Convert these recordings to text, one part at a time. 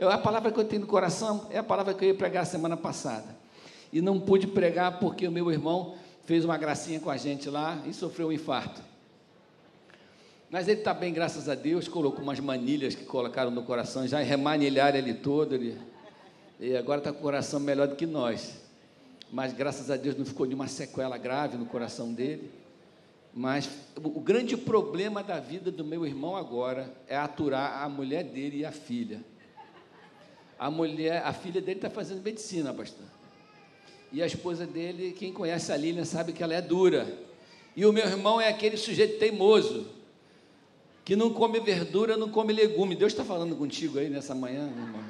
Eu, a palavra que eu tenho no coração é a palavra que eu ia pregar semana passada. E não pude pregar porque o meu irmão fez uma gracinha com a gente lá e sofreu um infarto. Mas ele está bem, graças a Deus, colocou umas manilhas que colocaram no coração, já remanilharam ele todo, ele, e agora está com o coração melhor do que nós. Mas graças a Deus não ficou nenhuma sequela grave no coração dele. Mas o grande problema da vida do meu irmão agora é aturar a mulher dele e a filha. A mulher, a filha dele está fazendo medicina, pastor. E a esposa dele, quem conhece a Lilian sabe que ela é dura. E o meu irmão é aquele sujeito teimoso, que não come verdura, não come legume. Deus está falando contigo aí nessa manhã, irmão.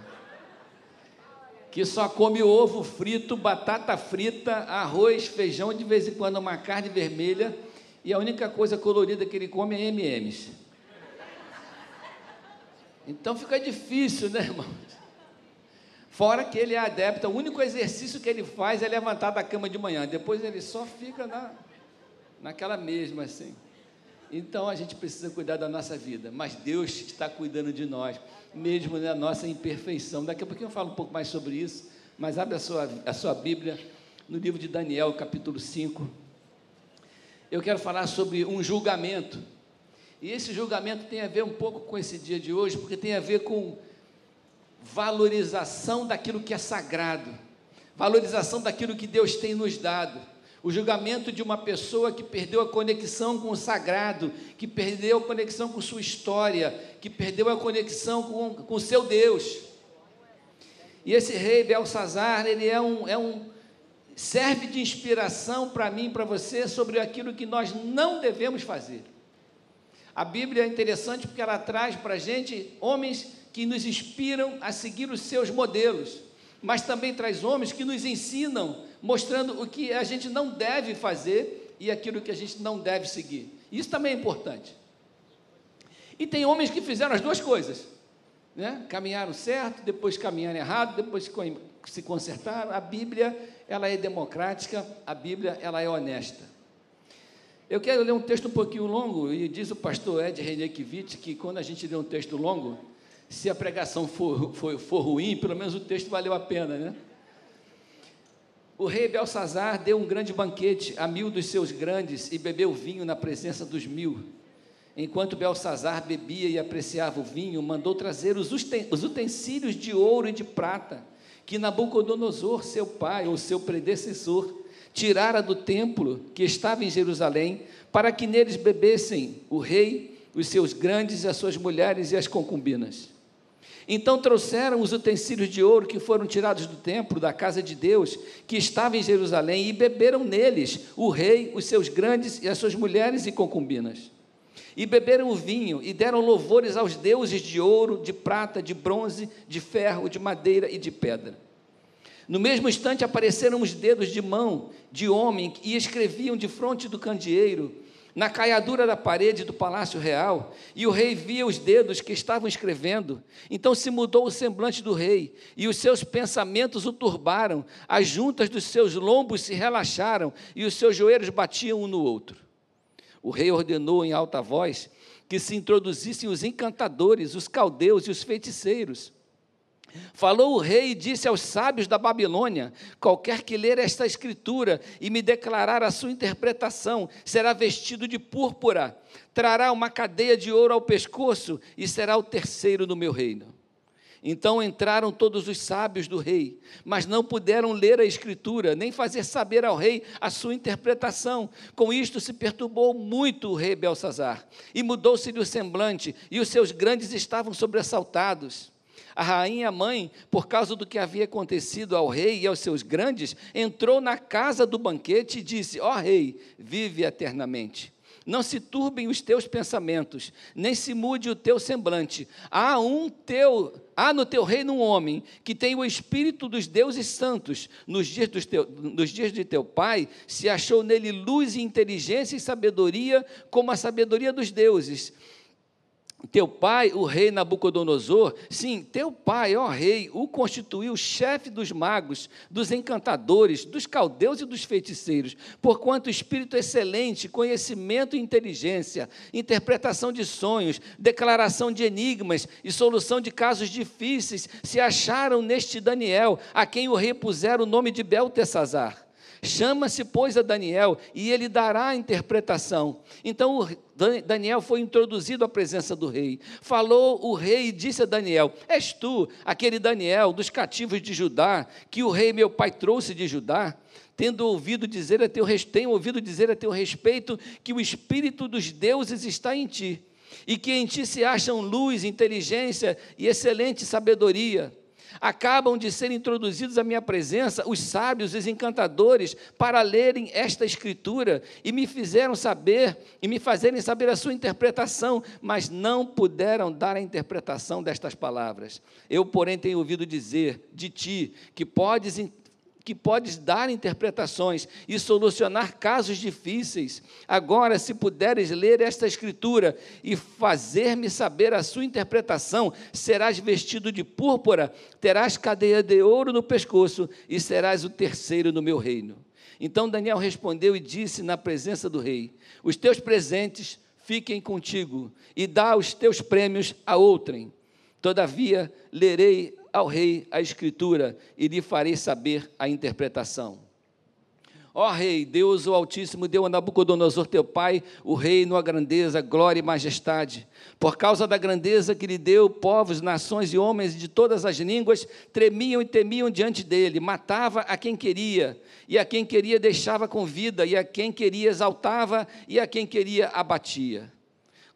Que só come ovo frito, batata frita, arroz, feijão, de vez em quando uma carne vermelha e a única coisa colorida que ele come é MMs. Então fica difícil, né, irmão? Fora que ele é adepto, o único exercício que ele faz é levantar da cama de manhã, depois ele só fica na, naquela mesma assim. Então a gente precisa cuidar da nossa vida, mas Deus está cuidando de nós, mesmo na nossa imperfeição. Daqui a pouquinho eu falo um pouco mais sobre isso, mas abre a sua, a sua Bíblia no livro de Daniel, capítulo 5 eu quero falar sobre um julgamento. E esse julgamento tem a ver um pouco com esse dia de hoje, porque tem a ver com valorização daquilo que é sagrado, valorização daquilo que Deus tem nos dado. O julgamento de uma pessoa que perdeu a conexão com o sagrado, que perdeu a conexão com sua história, que perdeu a conexão com o seu Deus. E esse rei Belsazar, ele é um, é um, serve de inspiração para mim para você sobre aquilo que nós não devemos fazer. A Bíblia é interessante porque ela traz para a gente homens que nos inspiram a seguir os seus modelos, mas também traz homens que nos ensinam, mostrando o que a gente não deve fazer e aquilo que a gente não deve seguir. Isso também é importante. E tem homens que fizeram as duas coisas, né? caminharam certo, depois caminharam errado, depois se consertaram. A Bíblia ela é democrática, a Bíblia ela é honesta. Eu quero ler um texto um pouquinho longo, e diz o pastor Ed Renekiewicz que quando a gente lê um texto longo, se a pregação for, for, for ruim, pelo menos o texto valeu a pena, né? O rei Belsazar deu um grande banquete a mil dos seus grandes e bebeu vinho na presença dos mil. Enquanto Belsazar bebia e apreciava o vinho, mandou trazer os utensílios de ouro e de prata que Nabucodonosor, seu pai ou seu predecessor, tirara do templo que estava em Jerusalém, para que neles bebessem o rei, os seus grandes, as suas mulheres e as concubinas. Então trouxeram os utensílios de ouro que foram tirados do templo, da casa de Deus, que estava em Jerusalém, e beberam neles o rei, os seus grandes e as suas mulheres e concubinas. E beberam o vinho e deram louvores aos deuses de ouro, de prata, de bronze, de ferro, de madeira e de pedra. No mesmo instante apareceram os dedos de mão de homem e escreviam de frente do candeeiro, na caiadura da parede do palácio real, e o rei via os dedos que estavam escrevendo. Então se mudou o semblante do rei, e os seus pensamentos o turbaram, as juntas dos seus lombos se relaxaram, e os seus joelhos batiam um no outro. O rei ordenou em alta voz que se introduzissem os encantadores, os caldeus e os feiticeiros. Falou o rei e disse aos sábios da Babilônia: Qualquer que ler esta escritura e me declarar a sua interpretação, será vestido de púrpura, trará uma cadeia de ouro ao pescoço e será o terceiro no meu reino. Então entraram todos os sábios do rei, mas não puderam ler a escritura, nem fazer saber ao rei a sua interpretação. Com isto se perturbou muito o rei Belsazar, e mudou-se-lhe o semblante, e os seus grandes estavam sobressaltados. A rainha mãe, por causa do que havia acontecido ao rei e aos seus grandes, entrou na casa do banquete e disse: Ó oh, rei, vive eternamente. Não se turbem os teus pensamentos, nem se mude o teu semblante. Há um teu, há no teu reino um homem que tem o espírito dos deuses santos. Nos dias, dos teu, nos dias de teu pai se achou nele luz e inteligência e sabedoria, como a sabedoria dos deuses. Teu pai, o rei Nabucodonosor, sim, teu pai, ó rei, o constituiu chefe dos magos, dos encantadores, dos caldeus e dos feiticeiros, porquanto espírito excelente, conhecimento e inteligência, interpretação de sonhos, declaração de enigmas e solução de casos difíceis se acharam neste Daniel, a quem o rei pusera o nome de Beltesazar. Chama-se, pois, a Daniel e ele dará a interpretação. Então Daniel foi introduzido à presença do rei. Falou o rei e disse a Daniel: És tu, aquele Daniel dos cativos de Judá, que o rei meu pai trouxe de Judá? Tendo ouvido dizer a teu, tenho ouvido dizer a teu respeito que o espírito dos deuses está em ti, e que em ti se acham luz, inteligência e excelente sabedoria acabam de ser introduzidos à minha presença os sábios, os encantadores, para lerem esta escritura e me fizeram saber e me fazerem saber a sua interpretação, mas não puderam dar a interpretação destas palavras. Eu, porém, tenho ouvido dizer de ti que podes que podes dar interpretações e solucionar casos difíceis. Agora, se puderes ler esta escritura e fazer-me saber a sua interpretação, serás vestido de púrpura, terás cadeia de ouro no pescoço e serás o terceiro no meu reino. Então Daniel respondeu e disse na presença do rei: Os teus presentes fiquem contigo e dá os teus prêmios a outrem. Todavia, lerei ao rei a escritura e lhe farei saber a interpretação. Ó rei, Deus o Altíssimo deu a Nabucodonosor teu pai o reino, a grandeza, glória e majestade. Por causa da grandeza que lhe deu, povos, nações e homens de todas as línguas tremiam e temiam diante dele. Matava a quem queria, e a quem queria deixava com vida, e a quem queria exaltava, e a quem queria abatia.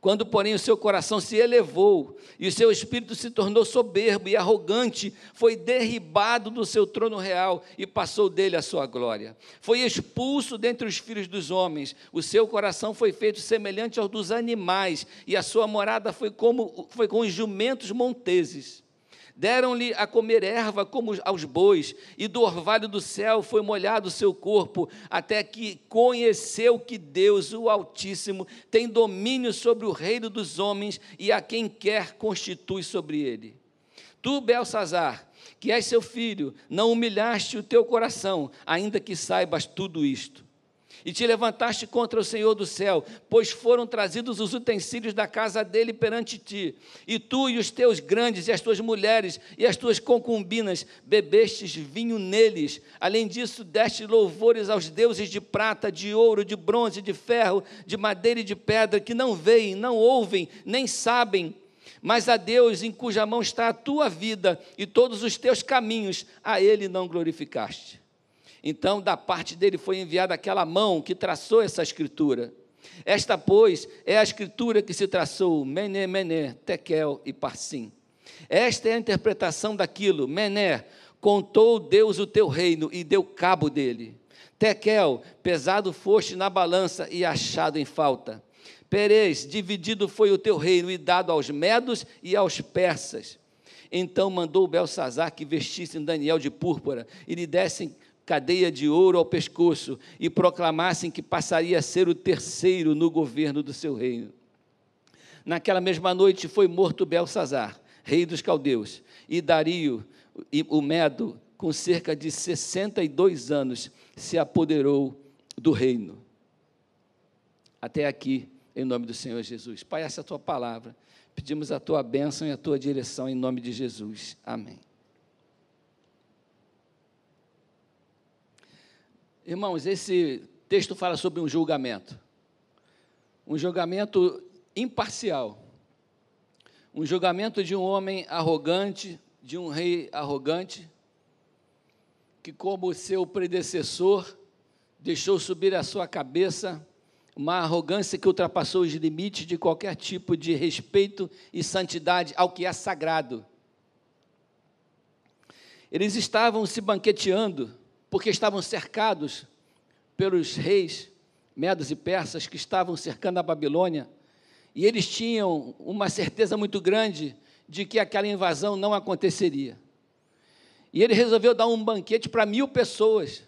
Quando, porém, o seu coração se elevou e o seu espírito se tornou soberbo e arrogante, foi derribado do seu trono real e passou dele a sua glória. Foi expulso dentre os filhos dos homens. O seu coração foi feito semelhante ao dos animais e a sua morada foi como foi com os jumentos monteses. Deram-lhe a comer erva como aos bois, e do orvalho do céu foi molhado o seu corpo, até que conheceu que Deus, o Altíssimo, tem domínio sobre o reino dos homens e a quem quer constitui sobre ele. Tu, Belsazar, que és seu filho, não humilhaste o teu coração, ainda que saibas tudo isto e te levantaste contra o Senhor do céu, pois foram trazidos os utensílios da casa dele perante ti, e tu e os teus grandes, e as tuas mulheres, e as tuas concubinas, bebestes vinho neles. Além disso, deste louvores aos deuses de prata, de ouro, de bronze, de ferro, de madeira e de pedra, que não veem, não ouvem, nem sabem, mas a Deus em cuja mão está a tua vida e todos os teus caminhos, a Ele não glorificaste. Então, da parte dele foi enviada aquela mão que traçou essa escritura. Esta, pois, é a escritura que se traçou, Mené, Mené, Tekel e Parsim. Esta é a interpretação daquilo, Mené, contou Deus o teu reino e deu cabo dele. Tekel, pesado foste na balança e achado em falta. Perez, dividido foi o teu reino e dado aos medos e aos persas. Então mandou Belsazar que vestissem Daniel de púrpura e lhe dessem cadeia de ouro ao pescoço e proclamassem que passaria a ser o terceiro no governo do seu reino. Naquela mesma noite foi morto Belsazar, rei dos caldeus, e Dario, o Medo, com cerca de 62 anos, se apoderou do reino. Até aqui, em nome do Senhor Jesus. Pai, essa é a tua palavra. Pedimos a tua bênção e a tua direção em nome de Jesus. Amém. Irmãos, esse texto fala sobre um julgamento. Um julgamento imparcial. Um julgamento de um homem arrogante, de um rei arrogante, que, como seu predecessor, deixou subir à sua cabeça uma arrogância que ultrapassou os limites de qualquer tipo de respeito e santidade ao que é sagrado. Eles estavam se banqueteando porque estavam cercados pelos reis medos e persas que estavam cercando a Babilônia, e eles tinham uma certeza muito grande de que aquela invasão não aconteceria. E ele resolveu dar um banquete para mil pessoas,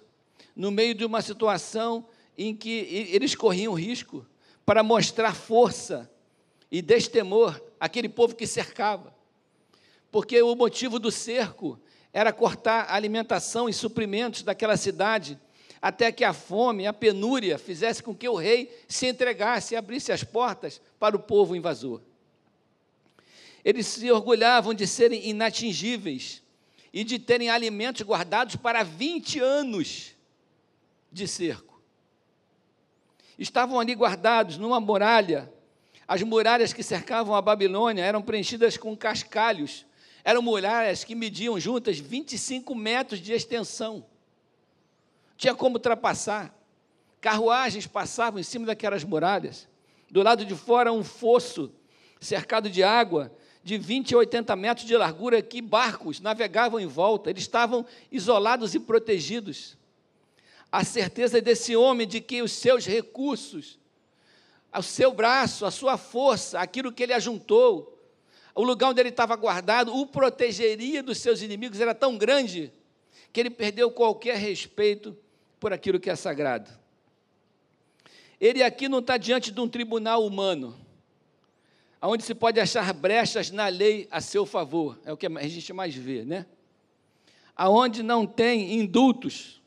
no meio de uma situação em que eles corriam risco para mostrar força e destemor aquele povo que cercava. Porque o motivo do cerco era cortar a alimentação e suprimentos daquela cidade, até que a fome, a penúria, fizesse com que o rei se entregasse e abrisse as portas para o povo invasor. Eles se orgulhavam de serem inatingíveis e de terem alimentos guardados para 20 anos de cerco. Estavam ali guardados numa muralha. As muralhas que cercavam a Babilônia eram preenchidas com cascalhos. Eram muralhas que mediam juntas 25 metros de extensão. Tinha como ultrapassar. Carruagens passavam em cima daquelas muralhas. Do lado de fora, um fosso cercado de água de 20 a 80 metros de largura que barcos navegavam em volta. Eles estavam isolados e protegidos a certeza desse homem de que os seus recursos, o seu braço, a sua força, aquilo que ele ajuntou, o lugar onde ele estava guardado, o protegeria dos seus inimigos, era tão grande que ele perdeu qualquer respeito por aquilo que é sagrado. Ele aqui não está diante de um tribunal humano, onde se pode achar brechas na lei a seu favor, é o que a gente mais vê, né? Aonde não tem indultos,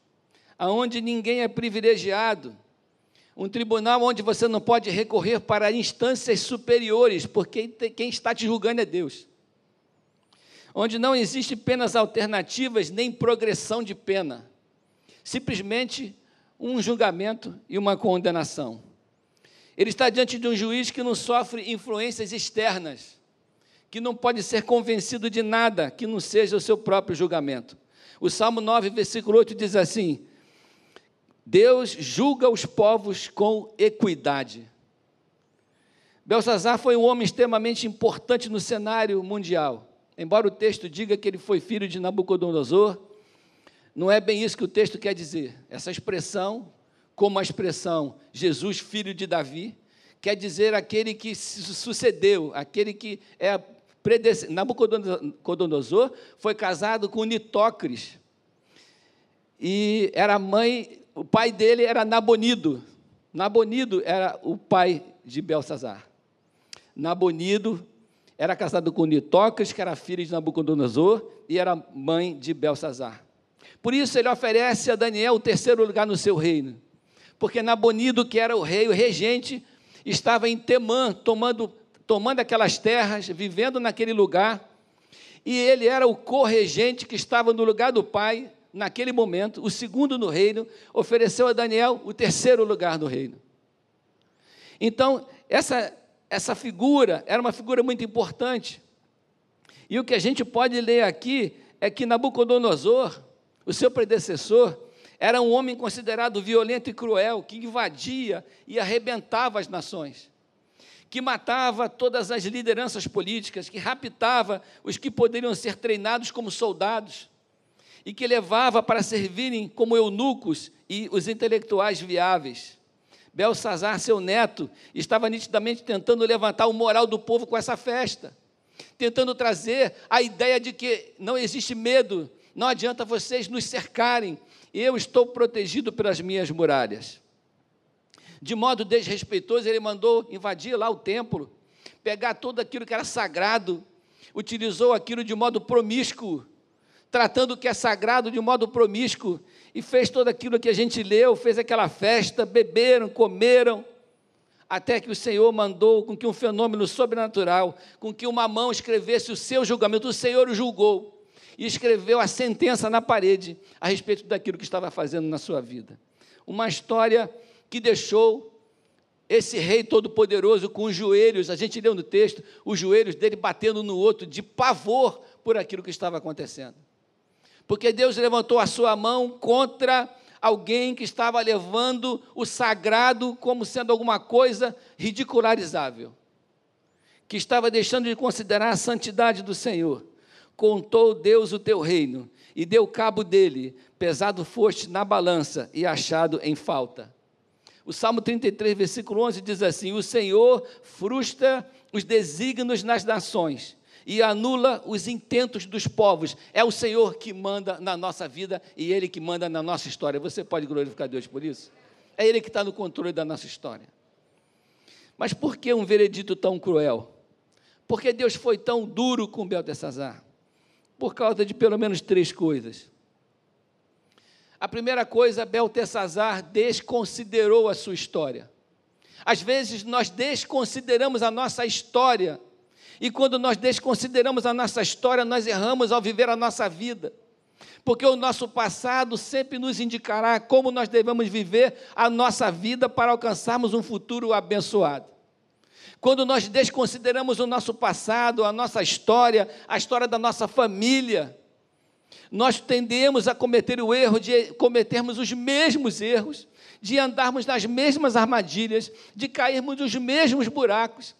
aonde ninguém é privilegiado, um tribunal onde você não pode recorrer para instâncias superiores, porque quem está te julgando é Deus. Onde não existe penas alternativas nem progressão de pena. Simplesmente um julgamento e uma condenação. Ele está diante de um juiz que não sofre influências externas, que não pode ser convencido de nada que não seja o seu próprio julgamento. O Salmo 9, versículo 8 diz assim: Deus julga os povos com equidade. Belsazar foi um homem extremamente importante no cenário mundial. Embora o texto diga que ele foi filho de Nabucodonosor, não é bem isso que o texto quer dizer. Essa expressão, como a expressão Jesus, filho de Davi, quer dizer aquele que sucedeu, aquele que é predestinado. Nabucodonosor foi casado com Nitócris e era mãe o pai dele era Nabonido. Nabonido era o pai de Belsazar. Nabonido era casado com Nitocas, que era filho de Nabucodonosor, e era mãe de Belsazar. Por isso ele oferece a Daniel o terceiro lugar no seu reino. Porque Nabonido, que era o rei, o regente, estava em Temã, tomando, tomando aquelas terras, vivendo naquele lugar. E ele era o corregente que estava no lugar do pai, naquele momento, o segundo no reino, ofereceu a Daniel o terceiro lugar no reino. Então, essa, essa figura era uma figura muito importante. E o que a gente pode ler aqui é que Nabucodonosor, o seu predecessor, era um homem considerado violento e cruel, que invadia e arrebentava as nações, que matava todas as lideranças políticas, que raptava os que poderiam ser treinados como soldados, e que levava para servirem como eunucos e os intelectuais viáveis. Belsazar, seu neto, estava nitidamente tentando levantar o moral do povo com essa festa, tentando trazer a ideia de que não existe medo, não adianta vocês nos cercarem, eu estou protegido pelas minhas muralhas. De modo desrespeitoso, ele mandou invadir lá o templo, pegar tudo aquilo que era sagrado, utilizou aquilo de modo promíscuo, tratando o que é sagrado de um modo promíscuo, e fez tudo aquilo que a gente leu, fez aquela festa, beberam, comeram, até que o Senhor mandou com que um fenômeno sobrenatural, com que uma mão escrevesse o seu julgamento, o Senhor o julgou, e escreveu a sentença na parede a respeito daquilo que estava fazendo na sua vida. Uma história que deixou esse rei todo-poderoso com os joelhos, a gente leu no texto, os joelhos dele batendo no outro, de pavor por aquilo que estava acontecendo porque Deus levantou a sua mão contra alguém que estava levando o sagrado como sendo alguma coisa ridicularizável, que estava deixando de considerar a santidade do Senhor. Contou Deus o teu reino e deu cabo dele, pesado foste na balança e achado em falta. O Salmo 33, versículo 11 diz assim: O Senhor frustra os desígnios nas nações e anula os intentos dos povos. É o Senhor que manda na nossa vida e Ele que manda na nossa história. Você pode glorificar Deus por isso? É Ele que está no controle da nossa história. Mas por que um veredito tão cruel? Por que Deus foi tão duro com Beltesazar? Por causa de pelo menos três coisas. A primeira coisa, Beltesazar desconsiderou a sua história. Às vezes nós desconsideramos a nossa história, e quando nós desconsideramos a nossa história, nós erramos ao viver a nossa vida. Porque o nosso passado sempre nos indicará como nós devemos viver a nossa vida para alcançarmos um futuro abençoado. Quando nós desconsideramos o nosso passado, a nossa história, a história da nossa família, nós tendemos a cometer o erro de cometermos os mesmos erros, de andarmos nas mesmas armadilhas, de cairmos nos mesmos buracos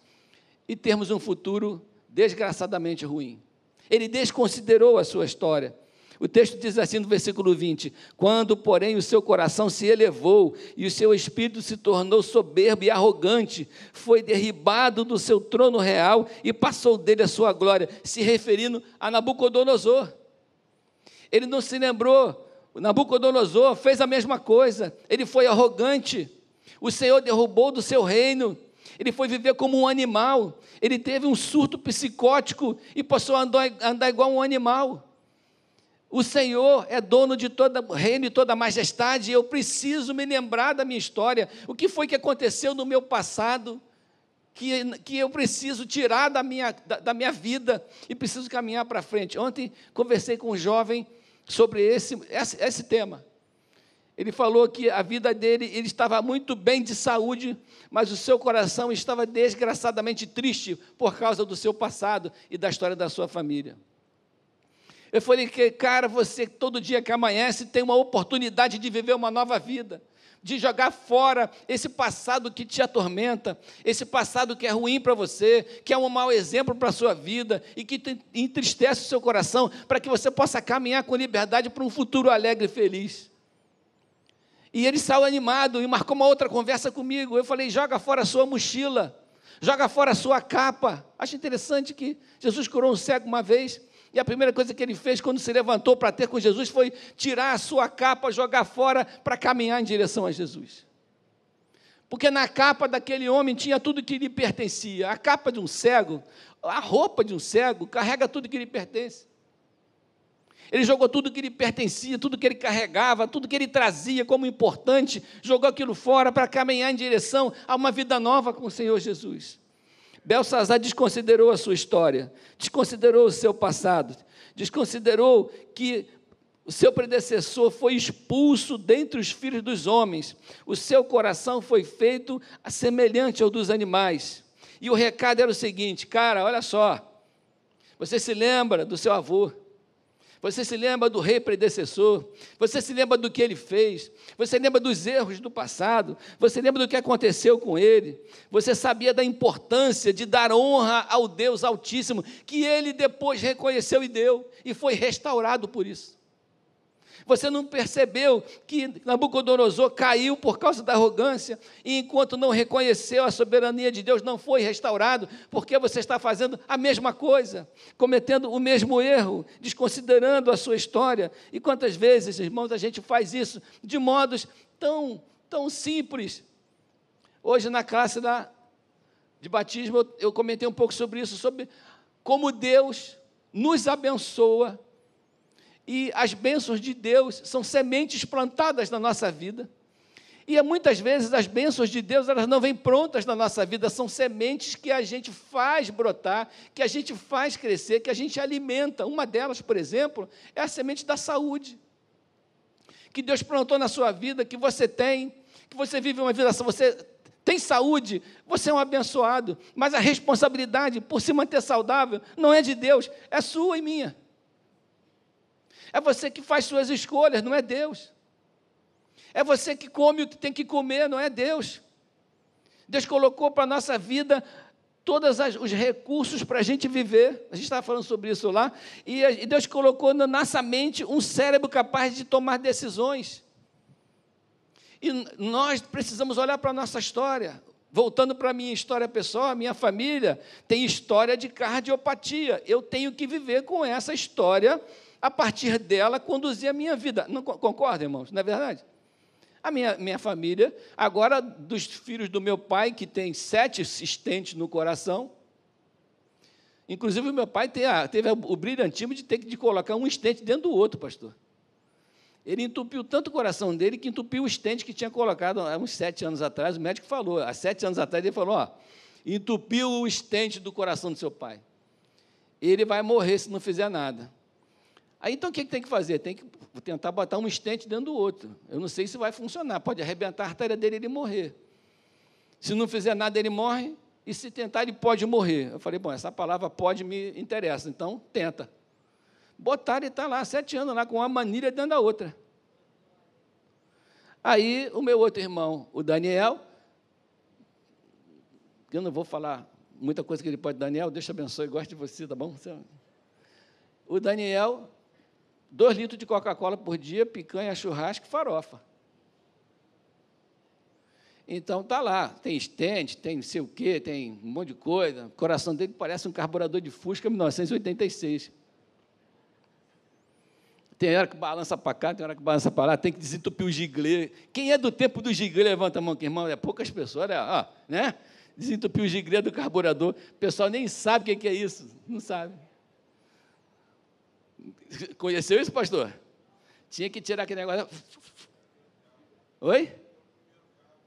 e termos um futuro desgraçadamente ruim. Ele desconsiderou a sua história. O texto diz assim no versículo 20: Quando, porém, o seu coração se elevou e o seu espírito se tornou soberbo e arrogante, foi derribado do seu trono real e passou dele a sua glória, se referindo a Nabucodonosor. Ele não se lembrou. Nabucodonosor fez a mesma coisa. Ele foi arrogante. O Senhor derrubou do seu reino. Ele foi viver como um animal. Ele teve um surto psicótico e passou a andar, andar igual um animal. O Senhor é dono de todo o reino e toda majestade, e eu preciso me lembrar da minha história. O que foi que aconteceu no meu passado? Que, que eu preciso tirar da minha, da, da minha vida e preciso caminhar para frente. Ontem conversei com um jovem sobre esse, esse, esse tema. Ele falou que a vida dele, ele estava muito bem de saúde, mas o seu coração estava desgraçadamente triste por causa do seu passado e da história da sua família. Eu falei que, cara, você todo dia que amanhece tem uma oportunidade de viver uma nova vida de jogar fora esse passado que te atormenta, esse passado que é ruim para você, que é um mau exemplo para a sua vida e que entristece o seu coração, para que você possa caminhar com liberdade para um futuro alegre e feliz. E ele saiu animado e marcou uma outra conversa comigo. Eu falei: joga fora a sua mochila, joga fora a sua capa. Acho interessante que Jesus curou um cego uma vez. E a primeira coisa que ele fez quando se levantou para ter com Jesus foi tirar a sua capa, jogar fora para caminhar em direção a Jesus. Porque na capa daquele homem tinha tudo que lhe pertencia. A capa de um cego, a roupa de um cego, carrega tudo que lhe pertence. Ele jogou tudo que lhe pertencia, tudo que ele carregava, tudo que ele trazia como importante, jogou aquilo fora para caminhar em direção a uma vida nova com o Senhor Jesus. Belsazar desconsiderou a sua história, desconsiderou o seu passado, desconsiderou que o seu predecessor foi expulso dentre os filhos dos homens, o seu coração foi feito semelhante ao dos animais. E o recado era o seguinte: cara, olha só, você se lembra do seu avô, você se lembra do rei predecessor, você se lembra do que ele fez, você lembra dos erros do passado, você lembra do que aconteceu com ele, você sabia da importância de dar honra ao Deus Altíssimo, que ele depois reconheceu e deu, e foi restaurado por isso. Você não percebeu que Nabucodonosor caiu por causa da arrogância e enquanto não reconheceu a soberania de Deus, não foi restaurado, porque você está fazendo a mesma coisa, cometendo o mesmo erro, desconsiderando a sua história. E quantas vezes, irmãos, a gente faz isso de modos tão, tão simples. Hoje na classe da, de batismo eu comentei um pouco sobre isso, sobre como Deus nos abençoa e as bênçãos de Deus são sementes plantadas na nossa vida. E muitas vezes as bênçãos de Deus elas não vêm prontas na nossa vida, são sementes que a gente faz brotar, que a gente faz crescer, que a gente alimenta. Uma delas, por exemplo, é a semente da saúde. Que Deus plantou na sua vida, que você tem, que você vive uma vida, você tem saúde, você é um abençoado, mas a responsabilidade por se manter saudável não é de Deus, é sua e minha. É você que faz suas escolhas, não é Deus. É você que come o que tem que comer, não é Deus. Deus colocou para a nossa vida todos os recursos para a gente viver. A gente estava falando sobre isso lá. E Deus colocou na nossa mente um cérebro capaz de tomar decisões. E nós precisamos olhar para a nossa história. Voltando para a minha história pessoal, a minha família tem história de cardiopatia. Eu tenho que viver com essa história a partir dela, conduzir a minha vida. Não concorda, irmãos? Não é verdade? A minha, minha família, agora dos filhos do meu pai, que tem sete assistentes no coração, Inclusive, o meu pai teve o brilhantismo de ter que de colocar um estente dentro do outro, pastor. Ele entupiu tanto o coração dele que entupiu o estente que tinha colocado há uns sete anos atrás. O médico falou, há sete anos atrás, ele falou: ó, entupiu o estente do coração do seu pai. Ele vai morrer se não fizer nada. Aí então o que tem que fazer? Tem que tentar botar um estente dentro do outro. Eu não sei se vai funcionar, pode arrebentar a artéria dele e ele morrer. Se não fizer nada, ele morre, e se tentar, ele pode morrer. Eu falei, bom, essa palavra pode me interessa, então tenta. Botaram e está lá, sete anos lá, com uma manilha dentro da outra. Aí o meu outro irmão, o Daniel, eu não vou falar muita coisa que ele pode, Daniel, Deus te abençoe, gosto de você, tá bom? O Daniel, dois litros de Coca-Cola por dia, picanha, churrasco e farofa. Então tá lá, tem estente, tem não sei o quê, tem um monte de coisa. O coração dele parece um carburador de Fusca 1986. Tem hora que balança para cá, tem hora que balança para lá, tem que desentupir o giglê. Quem é do tempo do giglê, levanta a mão, que irmão, é poucas pessoas, né? Ah, né? Desentupir o giglê do carburador. O pessoal nem sabe o que é isso, não sabe. Conheceu isso, pastor? Tinha que tirar aquele negócio. Oi?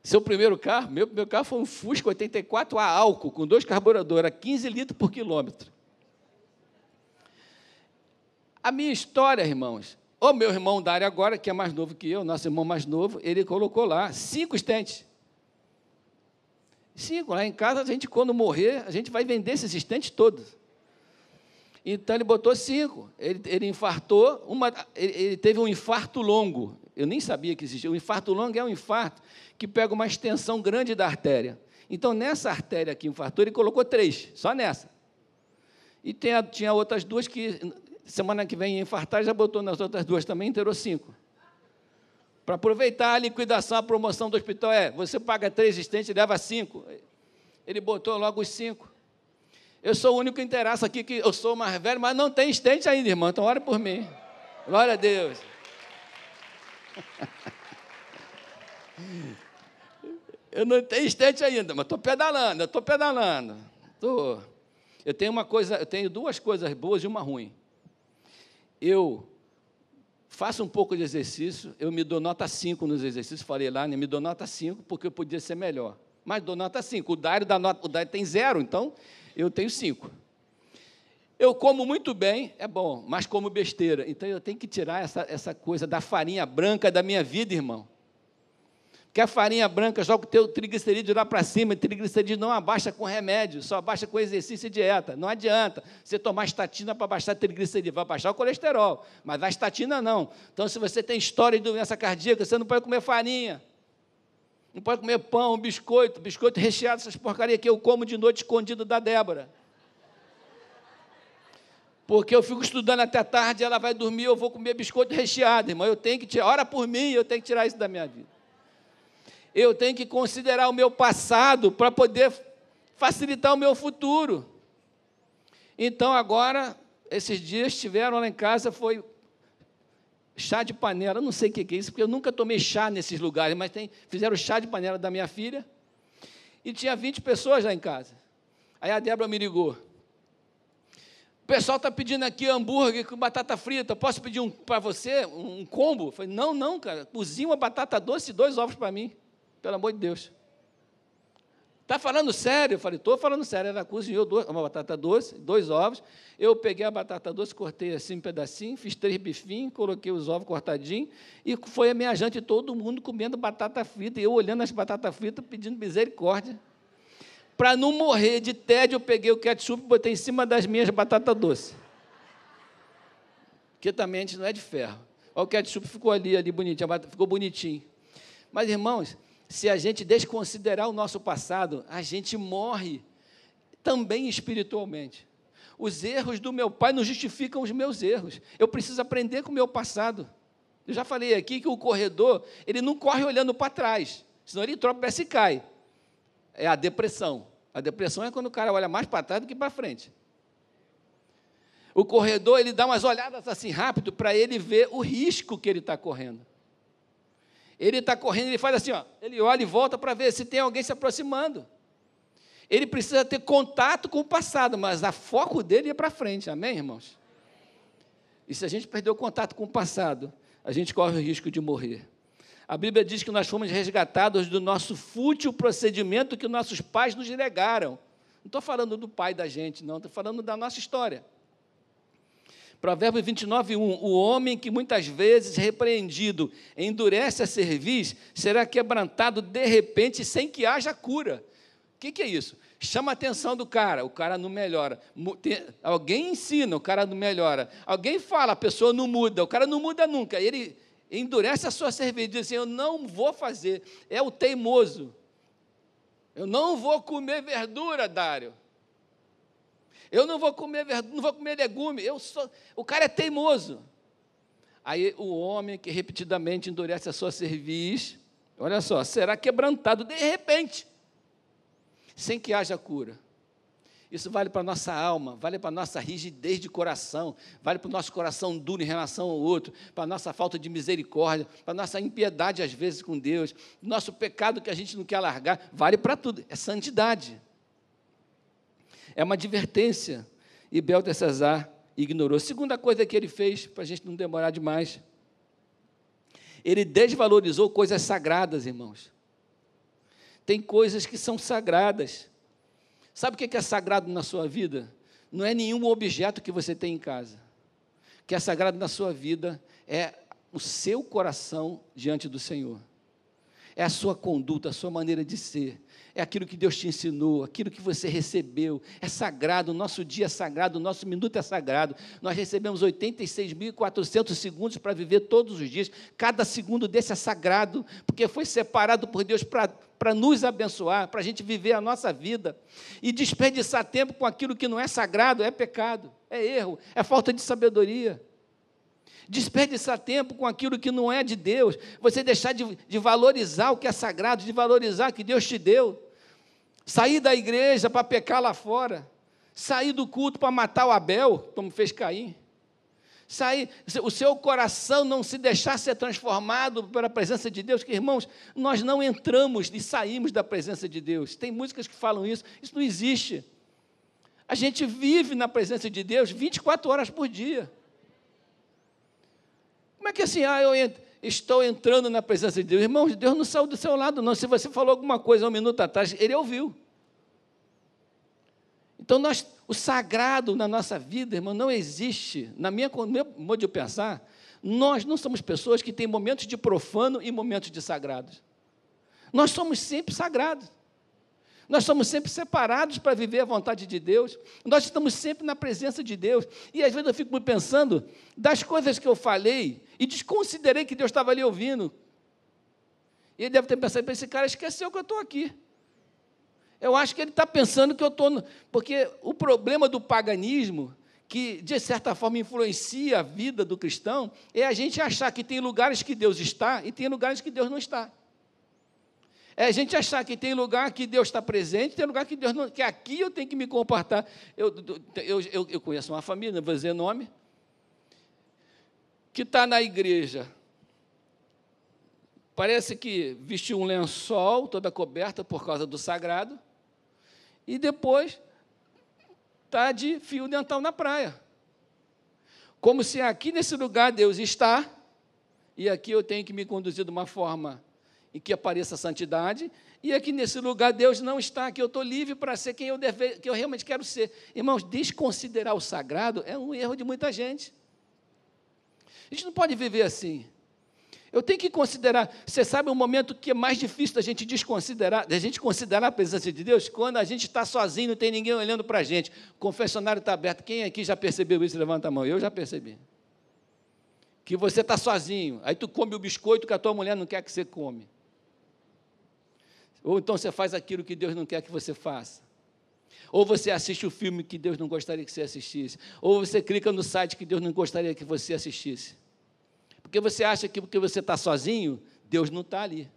Seu primeiro carro? Meu primeiro carro foi um Fusca 84 a álcool, com dois carburadores, a 15 litros por quilômetro. A minha história, irmãos, o meu irmão Dário agora, que é mais novo que eu, nosso irmão mais novo, ele colocou lá cinco estentes. Cinco. Lá em casa, a gente, quando morrer, a gente vai vender esses estentes todos. Então, ele botou cinco. Ele, ele infartou, uma, ele, ele teve um infarto longo. Eu nem sabia que existia. O infarto longo é um infarto que pega uma extensão grande da artéria. Então, nessa artéria que infartou, ele colocou três, só nessa. E tem, tinha outras duas que, semana que vem, ia infartar, já botou nas outras duas também, inteirou cinco. Para aproveitar a liquidação, a promoção do hospital é, você paga três estentes leva cinco. Ele botou logo os cinco. Eu sou o único interesse aqui que eu sou mais velho, mas não tem estente ainda, irmão. Então, ore por mim. Glória a Deus. Eu não tenho estente ainda, mas estou pedalando, estou pedalando. Tô. Eu tenho uma coisa, eu tenho duas coisas boas e uma ruim. Eu faço um pouco de exercício, eu me dou nota 5 nos exercícios, falei lá, né, me dou nota 5 porque eu podia ser melhor. Mas dou nota 5. O Dário, dá nota, o Dário tem zero, então eu tenho 5. Eu como muito bem, é bom, mas como besteira. Então eu tenho que tirar essa, essa coisa da farinha branca da minha vida, irmão que a farinha branca joga o teu triglicerídeo lá para cima, triglicerídeo não abaixa com remédio, só abaixa com exercício e dieta. Não adianta você tomar estatina para baixar triglicerídeo, vai baixar o colesterol, mas a estatina não. Então, se você tem história de doença cardíaca, você não pode comer farinha, não pode comer pão, biscoito, biscoito recheado, essas porcarias que eu como de noite escondido da Débora. Porque eu fico estudando até tarde, ela vai dormir, eu vou comer biscoito recheado, irmão. Eu tenho que tirar, ora por mim, eu tenho que tirar isso da minha vida eu tenho que considerar o meu passado para poder facilitar o meu futuro. Então, agora, esses dias tiveram lá em casa, foi chá de panela, eu não sei o que é isso, porque eu nunca tomei chá nesses lugares, mas tem, fizeram chá de panela da minha filha, e tinha 20 pessoas lá em casa. Aí a Débora me ligou. O pessoal está pedindo aqui hambúrguer com batata frita, posso pedir um para você, um combo? Eu falei, não, não, cara, cozinha uma batata doce e dois ovos para mim. Pelo amor de Deus. Está falando sério? Eu falei, estou falando sério. Ela cozinhou duas, uma batata doce, dois ovos. Eu peguei a batata doce, cortei assim um pedacinho, fiz três bifinhos, coloquei os ovos cortadinhos, e foi a minha janta todo mundo comendo batata frita, e eu olhando as batatas fritas, pedindo misericórdia. Para não morrer de tédio, eu peguei o ketchup e botei em cima das minhas batatas doces. Que também a gente não é de ferro. O ketchup ficou ali, ali bonitinho, ficou bonitinho. Mas, irmãos, se a gente desconsiderar o nosso passado, a gente morre também espiritualmente. Os erros do meu pai não justificam os meus erros. Eu preciso aprender com o meu passado. Eu já falei aqui que o corredor, ele não corre olhando para trás, senão ele tropeça e cai. É a depressão. A depressão é quando o cara olha mais para trás do que para frente. O corredor, ele dá umas olhadas assim rápido para ele ver o risco que ele está correndo. Ele está correndo, ele faz assim, ó, ele olha e volta para ver se tem alguém se aproximando. ele precisa ter contato com o passado, mas a foco dele é para frente, amém, irmãos? E se a gente perder o contato com o passado, a gente corre o risco de morrer. A Bíblia diz que nós fomos resgatados do nosso fútil procedimento que nossos pais nos negaram. Não estou falando do pai da gente, não, estou falando da nossa história. Provérbios 29, 1. O homem que muitas vezes repreendido endurece a cerviz, será quebrantado de repente sem que haja cura. O que, que é isso? Chama a atenção do cara, o cara não melhora. Alguém ensina, o cara não melhora. Alguém fala, a pessoa não muda, o cara não muda nunca. Ele endurece a sua cerveja e diz assim: Eu não vou fazer. É o teimoso. Eu não vou comer verdura, Dário. Eu não vou comer verdura, não vou comer legume. Eu sou, o cara é teimoso. Aí o homem que repetidamente endurece a sua cerviz, olha só, será quebrantado de repente sem que haja cura. Isso vale para a nossa alma, vale para a nossa rigidez de coração, vale para o nosso coração duro em relação ao outro, para a nossa falta de misericórdia, para a nossa impiedade às vezes com Deus, nosso pecado que a gente não quer largar, vale para tudo, é santidade. É uma advertência. E Beltesazar ignorou. Segunda coisa que ele fez, para a gente não demorar demais, ele desvalorizou coisas sagradas, irmãos. Tem coisas que são sagradas. Sabe o que é sagrado na sua vida? Não é nenhum objeto que você tem em casa. O que é sagrado na sua vida é o seu coração diante do Senhor. É a sua conduta, a sua maneira de ser, é aquilo que Deus te ensinou, aquilo que você recebeu. É sagrado, o nosso dia é sagrado, o nosso minuto é sagrado. Nós recebemos 86.400 segundos para viver todos os dias. Cada segundo desse é sagrado, porque foi separado por Deus para nos abençoar, para a gente viver a nossa vida. E desperdiçar tempo com aquilo que não é sagrado é pecado, é erro, é falta de sabedoria desperdiçar tempo com aquilo que não é de Deus, você deixar de, de valorizar o que é sagrado, de valorizar o que Deus te deu, sair da igreja para pecar lá fora, sair do culto para matar o Abel, como fez Caim, sair, o seu coração não se deixar ser transformado pela presença de Deus, que irmãos, nós não entramos e saímos da presença de Deus. Tem músicas que falam isso, isso não existe. A gente vive na presença de Deus 24 horas por dia. Como é que assim, ah, eu estou entrando na presença de Deus? Irmãos, Deus não saiu do seu lado, não. Se você falou alguma coisa um minuto atrás, ele ouviu. Então, nós, o sagrado na nossa vida, irmão, não existe. Na minha, no meu modo de pensar, nós não somos pessoas que têm momentos de profano e momentos de sagrados. Nós somos sempre sagrados. Nós somos sempre separados para viver a vontade de Deus. Nós estamos sempre na presença de Deus. E às vezes eu fico pensando das coisas que eu falei e desconsiderei que Deus estava ali ouvindo. E ele deve ter pensado, esse cara esqueceu que eu estou aqui. Eu acho que ele está pensando que eu estou. No... Porque o problema do paganismo, que de certa forma influencia a vida do cristão, é a gente achar que tem lugares que Deus está e tem lugares que Deus não está. É a gente achar que tem lugar que Deus está presente, tem lugar que Deus não. que aqui eu tenho que me comportar. Eu, eu, eu, eu conheço uma família, não vou dizer nome, que está na igreja. Parece que vestiu um lençol, toda coberta por causa do sagrado, e depois está de fio dental na praia. Como se aqui nesse lugar Deus está, e aqui eu tenho que me conduzir de uma forma e que apareça a santidade, e aqui nesse lugar Deus não está, que eu estou livre para ser quem eu, deve, eu realmente quero ser. Irmãos, desconsiderar o sagrado é um erro de muita gente. A gente não pode viver assim. Eu tenho que considerar, você sabe o momento que é mais difícil da gente desconsiderar, da gente considerar a presença de Deus? Quando a gente está sozinho, não tem ninguém olhando para a gente. O confessionário está aberto. Quem aqui já percebeu isso? Levanta a mão. Eu já percebi. Que você está sozinho. Aí tu come o biscoito que a tua mulher não quer que você come. Ou então você faz aquilo que Deus não quer que você faça. Ou você assiste o filme que Deus não gostaria que você assistisse. Ou você clica no site que Deus não gostaria que você assistisse. Porque você acha que porque você está sozinho, Deus não está ali.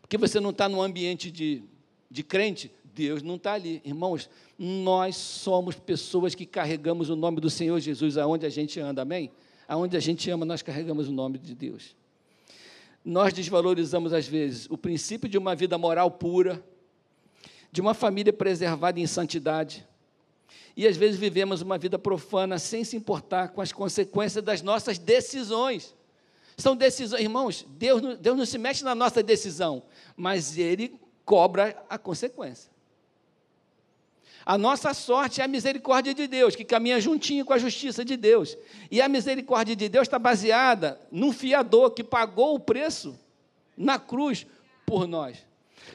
Porque você não está num ambiente de, de crente, Deus não está ali. Irmãos, nós somos pessoas que carregamos o nome do Senhor Jesus aonde a gente anda, amém? Aonde a gente ama, nós carregamos o nome de Deus nós desvalorizamos, às vezes, o princípio de uma vida moral pura, de uma família preservada em santidade. E às vezes vivemos uma vida profana sem se importar com as consequências das nossas decisões. São decisões, irmãos, Deus, Deus não se mexe na nossa decisão, mas Ele cobra a consequência. A nossa sorte é a misericórdia de Deus, que caminha juntinho com a justiça de Deus. E a misericórdia de Deus está baseada num fiador que pagou o preço na cruz por nós.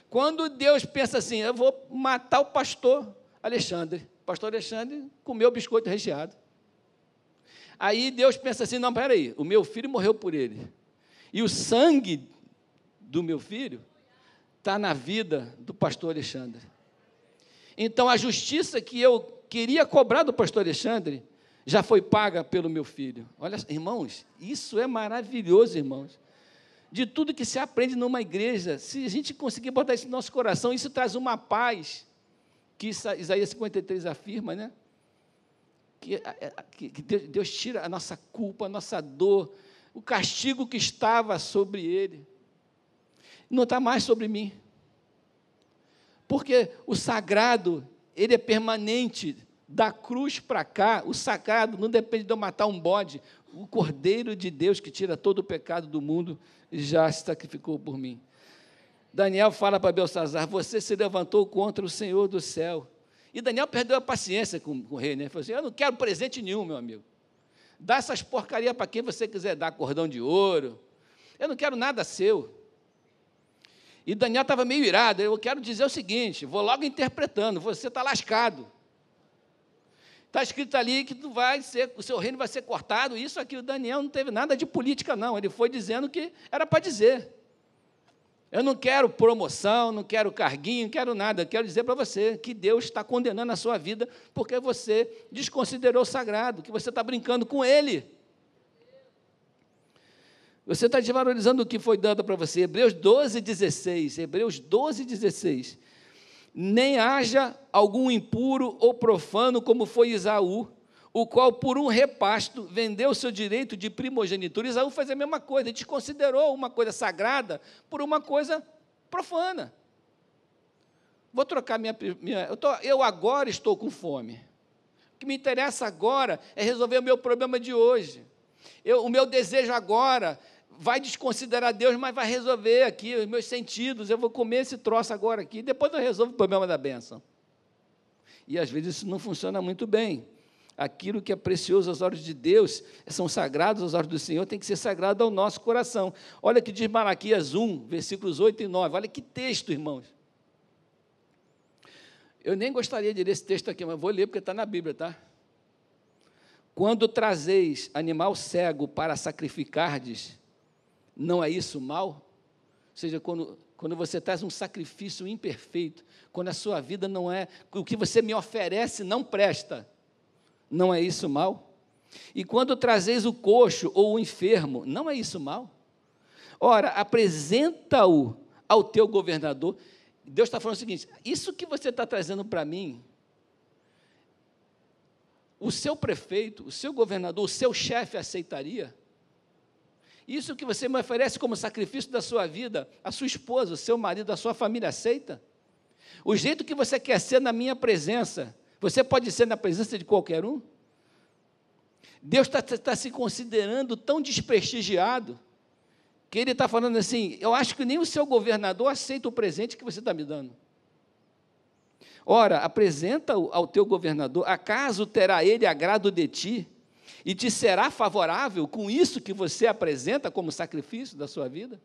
Quando Deus pensa assim, eu vou matar o pastor Alexandre, pastor Alexandre comeu biscoito recheado. Aí Deus pensa assim: não, peraí, o meu filho morreu por ele. E o sangue do meu filho está na vida do pastor Alexandre. Então a justiça que eu queria cobrar do pastor Alexandre já foi paga pelo meu filho. Olha, irmãos, isso é maravilhoso, irmãos. De tudo que se aprende numa igreja, se a gente conseguir botar isso no nosso coração, isso traz uma paz, que Isaías 53 afirma, né? Que, que Deus tira a nossa culpa, a nossa dor, o castigo que estava sobre ele, não está mais sobre mim. Porque o sagrado, ele é permanente. Da cruz para cá, o sagrado não depende de eu matar um bode. O Cordeiro de Deus que tira todo o pecado do mundo já se sacrificou por mim. Daniel fala para Belsazar: Você se levantou contra o Senhor do céu. E Daniel perdeu a paciência com, com o rei, né? Falou assim: Eu não quero presente nenhum, meu amigo. Dá essas porcarias para quem você quiser dar, cordão de ouro. Eu não quero nada seu. E Daniel estava meio irado. Eu quero dizer o seguinte: vou logo interpretando. Você está lascado. Está escrito ali que tu vai ser, o seu reino vai ser cortado. Isso aqui, o Daniel não teve nada de política, não. Ele foi dizendo que era para dizer. Eu não quero promoção, não quero carguinho, não quero nada. Eu quero dizer para você que Deus está condenando a sua vida porque você desconsiderou o sagrado, que você está brincando com Ele. Você está desvalorizando o que foi dado para você. Hebreus 12, 16. Hebreus 12, 16. Nem haja algum impuro ou profano como foi Isaú, o qual, por um repasto, vendeu o seu direito de primogenitura. Isaú fez a mesma coisa, desconsiderou uma coisa sagrada por uma coisa profana. Vou trocar minha. minha eu, tô, eu agora estou com fome. O que me interessa agora é resolver o meu problema de hoje. Eu, o meu desejo agora vai desconsiderar Deus, mas vai resolver aqui os meus sentidos. Eu vou comer esse troço agora aqui, depois eu resolvo o problema da bênção. E às vezes isso não funciona muito bem. Aquilo que é precioso aos olhos de Deus, são sagrados aos olhos do Senhor, tem que ser sagrado ao nosso coração. Olha que diz Malaquias 1, versículos 8 e 9. Olha que texto, irmãos. Eu nem gostaria de ler esse texto aqui, mas vou ler porque está na Bíblia, tá? Quando trazeis animal cego para sacrificardes, não é isso mal? Ou seja, quando, quando você traz um sacrifício imperfeito, quando a sua vida não é, o que você me oferece não presta, não é isso mal? E quando trazeis o coxo ou o enfermo, não é isso mal? Ora, apresenta-o ao teu governador. Deus está falando o seguinte: isso que você está trazendo para mim, o seu prefeito, o seu governador, o seu chefe aceitaria? Isso que você me oferece como sacrifício da sua vida, a sua esposa, o seu marido, a sua família aceita? O jeito que você quer ser na minha presença, você pode ser na presença de qualquer um? Deus está tá se considerando tão desprestigiado que Ele está falando assim: eu acho que nem o seu governador aceita o presente que você está me dando. Ora, apresenta-o ao teu governador, acaso terá ele agrado de ti? e te será favorável com isso que você apresenta como sacrifício da sua vida?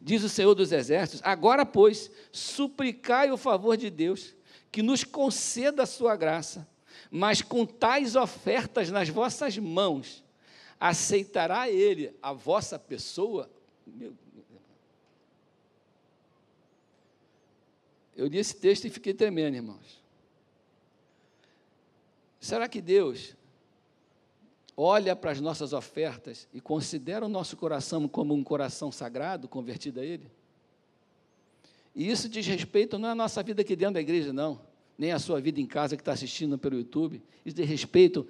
Diz o Senhor dos Exércitos: agora, pois, suplicai o favor de Deus, que nos conceda a sua graça, mas com tais ofertas nas vossas mãos, aceitará Ele a vossa pessoa? Eu li esse texto e fiquei tremendo, irmãos. Será que Deus olha para as nossas ofertas e considera o nosso coração como um coração sagrado, convertido a Ele? E isso diz respeito não à nossa vida aqui dentro da igreja, não, nem à sua vida em casa que está assistindo pelo YouTube. Isso diz respeito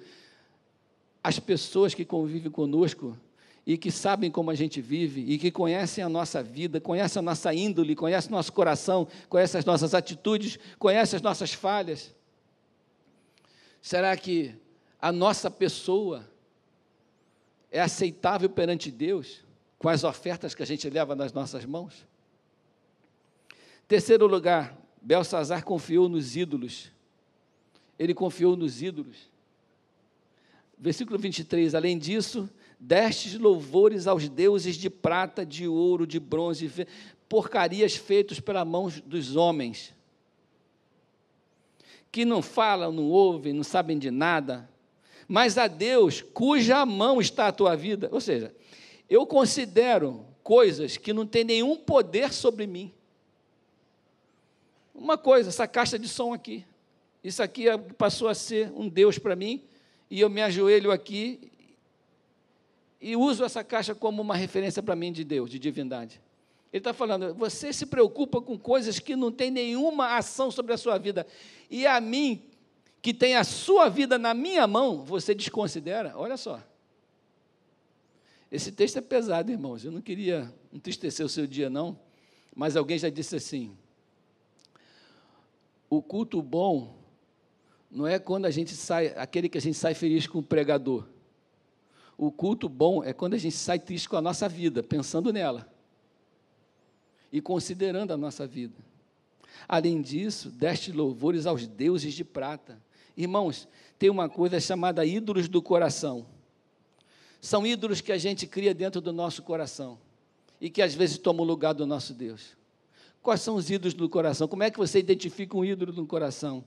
às pessoas que convivem conosco e que sabem como a gente vive e que conhecem a nossa vida, conhecem a nossa índole, conhecem o nosso coração, conhecem as nossas atitudes, conhecem as nossas falhas. Será que a nossa pessoa é aceitável perante Deus com as ofertas que a gente leva nas nossas mãos? Terceiro lugar, Belsazar confiou nos ídolos. Ele confiou nos ídolos. Versículo 23, além disso, destes louvores aos deuses de prata, de ouro, de bronze, porcarias feitas pela mão dos homens, que não falam, não ouvem, não sabem de nada, mas a Deus cuja mão está a tua vida. Ou seja, eu considero coisas que não têm nenhum poder sobre mim. Uma coisa, essa caixa de som aqui. Isso aqui passou a ser um Deus para mim, e eu me ajoelho aqui e uso essa caixa como uma referência para mim de Deus, de divindade. Ele está falando, você se preocupa com coisas que não tem nenhuma ação sobre a sua vida, e a mim, que tem a sua vida na minha mão, você desconsidera? Olha só. Esse texto é pesado, irmãos. Eu não queria entristecer o seu dia, não, mas alguém já disse assim: o culto bom não é quando a gente sai, aquele que a gente sai feliz com o pregador. O culto bom é quando a gente sai triste com a nossa vida, pensando nela e considerando a nossa vida. Além disso, deste louvores aos deuses de prata. Irmãos, tem uma coisa chamada ídolos do coração. São ídolos que a gente cria dentro do nosso coração e que às vezes tomam o lugar do nosso Deus. Quais são os ídolos do coração? Como é que você identifica um ídolo no coração?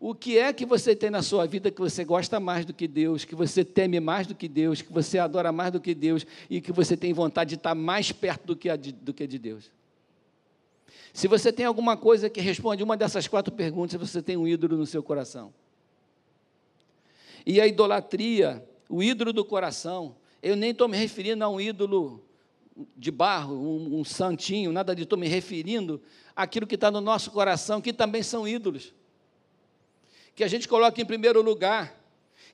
O que é que você tem na sua vida que você gosta mais do que Deus, que você teme mais do que Deus, que você adora mais do que Deus e que você tem vontade de estar mais perto do que, de, do que de Deus? Se você tem alguma coisa que responde uma dessas quatro perguntas, você tem um ídolo no seu coração. E a idolatria, o ídolo do coração, eu nem estou me referindo a um ídolo de barro, um, um santinho, nada de estou me referindo àquilo que está no nosso coração, que também são ídolos que a gente coloca em primeiro lugar,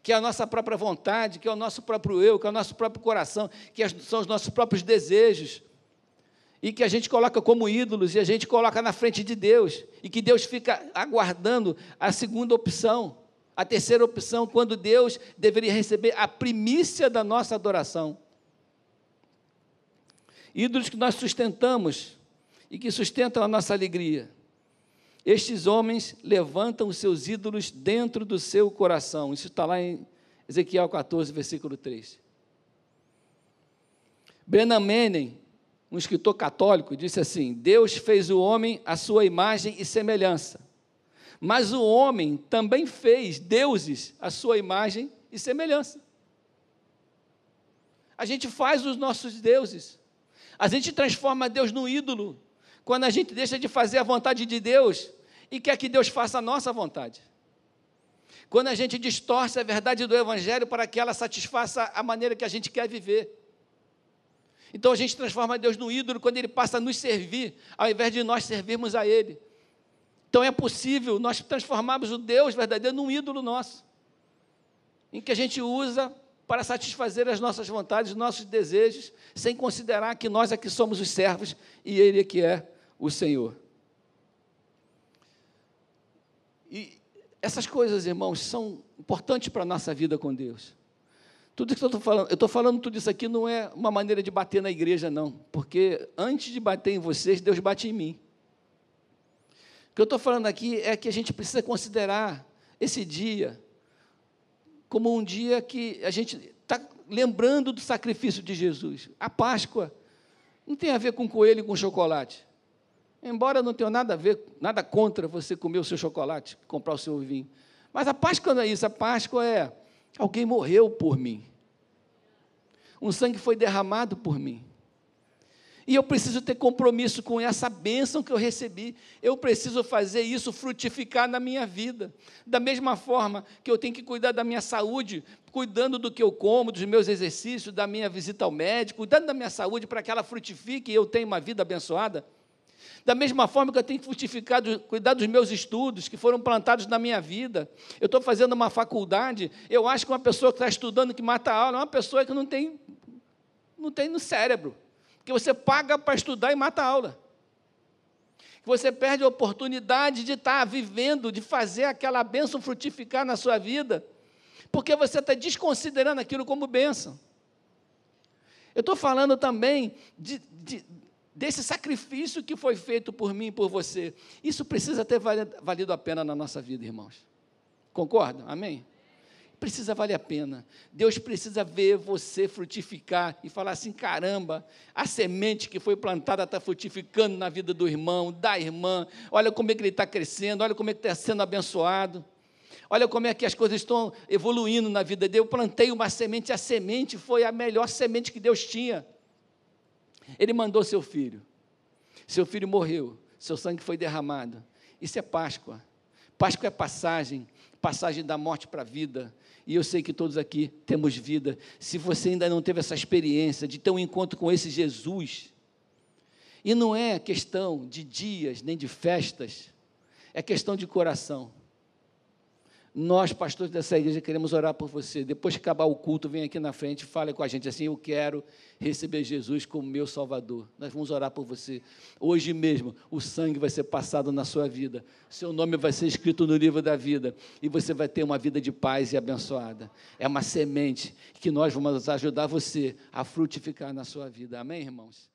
que é a nossa própria vontade, que é o nosso próprio eu, que é o nosso próprio coração, que são os nossos próprios desejos, e que a gente coloca como ídolos e a gente coloca na frente de Deus, e que Deus fica aguardando a segunda opção, a terceira opção, quando Deus deveria receber a primícia da nossa adoração. Ídolos que nós sustentamos e que sustentam a nossa alegria. Estes homens levantam os seus ídolos dentro do seu coração. Isso está lá em Ezequiel 14, versículo 3. Brennan um escritor católico, disse assim: Deus fez o homem à sua imagem e semelhança, mas o homem também fez deuses à sua imagem e semelhança. A gente faz os nossos deuses, a gente transforma Deus no ídolo, quando a gente deixa de fazer a vontade de Deus e quer que Deus faça a nossa vontade. Quando a gente distorce a verdade do Evangelho para que ela satisfaça a maneira que a gente quer viver. Então a gente transforma Deus no ídolo quando Ele passa a nos servir, ao invés de nós servirmos a Ele. Então é possível nós transformarmos o Deus verdadeiro num ídolo nosso, em que a gente usa para satisfazer as nossas vontades, os nossos desejos, sem considerar que nós aqui somos os servos e Ele é que é o Senhor. E essas coisas, irmãos, são importantes para a nossa vida com Deus. Tudo que eu estou falando, eu estou falando tudo isso aqui não é uma maneira de bater na igreja, não, porque antes de bater em vocês, Deus bate em mim. O que eu estou falando aqui é que a gente precisa considerar esse dia como um dia que a gente está lembrando do sacrifício de Jesus. A Páscoa não tem a ver com coelho e com chocolate. Embora não tenha nada a ver, nada contra você comer o seu chocolate, comprar o seu vinho. Mas a Páscoa não é isso. A Páscoa é alguém morreu por mim. Um sangue foi derramado por mim. E eu preciso ter compromisso com essa bênção que eu recebi. Eu preciso fazer isso frutificar na minha vida. Da mesma forma que eu tenho que cuidar da minha saúde, cuidando do que eu como, dos meus exercícios, da minha visita ao médico, cuidando da minha saúde para que ela frutifique e eu tenha uma vida abençoada. Da mesma forma que eu tenho que frutificar, cuidar dos meus estudos que foram plantados na minha vida. Eu estou fazendo uma faculdade, eu acho que uma pessoa que está estudando que mata a aula é uma pessoa que não tem Não tem no cérebro. Porque você paga para estudar e mata a aula. Você perde a oportunidade de estar vivendo, de fazer aquela bênção frutificar na sua vida, porque você está desconsiderando aquilo como bênção. Eu estou falando também de, de, desse sacrifício que foi feito por mim e por você. Isso precisa ter valido a pena na nossa vida, irmãos. Concordam? Amém? Precisa valer a pena. Deus precisa ver você frutificar e falar assim: caramba, a semente que foi plantada está frutificando na vida do irmão, da irmã. Olha como é que ele está crescendo, olha como é que está sendo abençoado. Olha como é que as coisas estão evoluindo na vida dele. Eu plantei uma semente, a semente foi a melhor semente que Deus tinha. Ele mandou seu filho. Seu filho morreu, seu sangue foi derramado. Isso é Páscoa. Páscoa é passagem, passagem da morte para a vida. E eu sei que todos aqui temos vida. Se você ainda não teve essa experiência de ter um encontro com esse Jesus, e não é questão de dias nem de festas, é questão de coração. Nós, pastores dessa igreja, queremos orar por você. Depois que acabar o culto, vem aqui na frente fale com a gente assim: Eu quero receber Jesus como meu Salvador. Nós vamos orar por você. Hoje mesmo, o sangue vai ser passado na sua vida. Seu nome vai ser escrito no livro da vida. E você vai ter uma vida de paz e abençoada. É uma semente que nós vamos ajudar você a frutificar na sua vida. Amém, irmãos?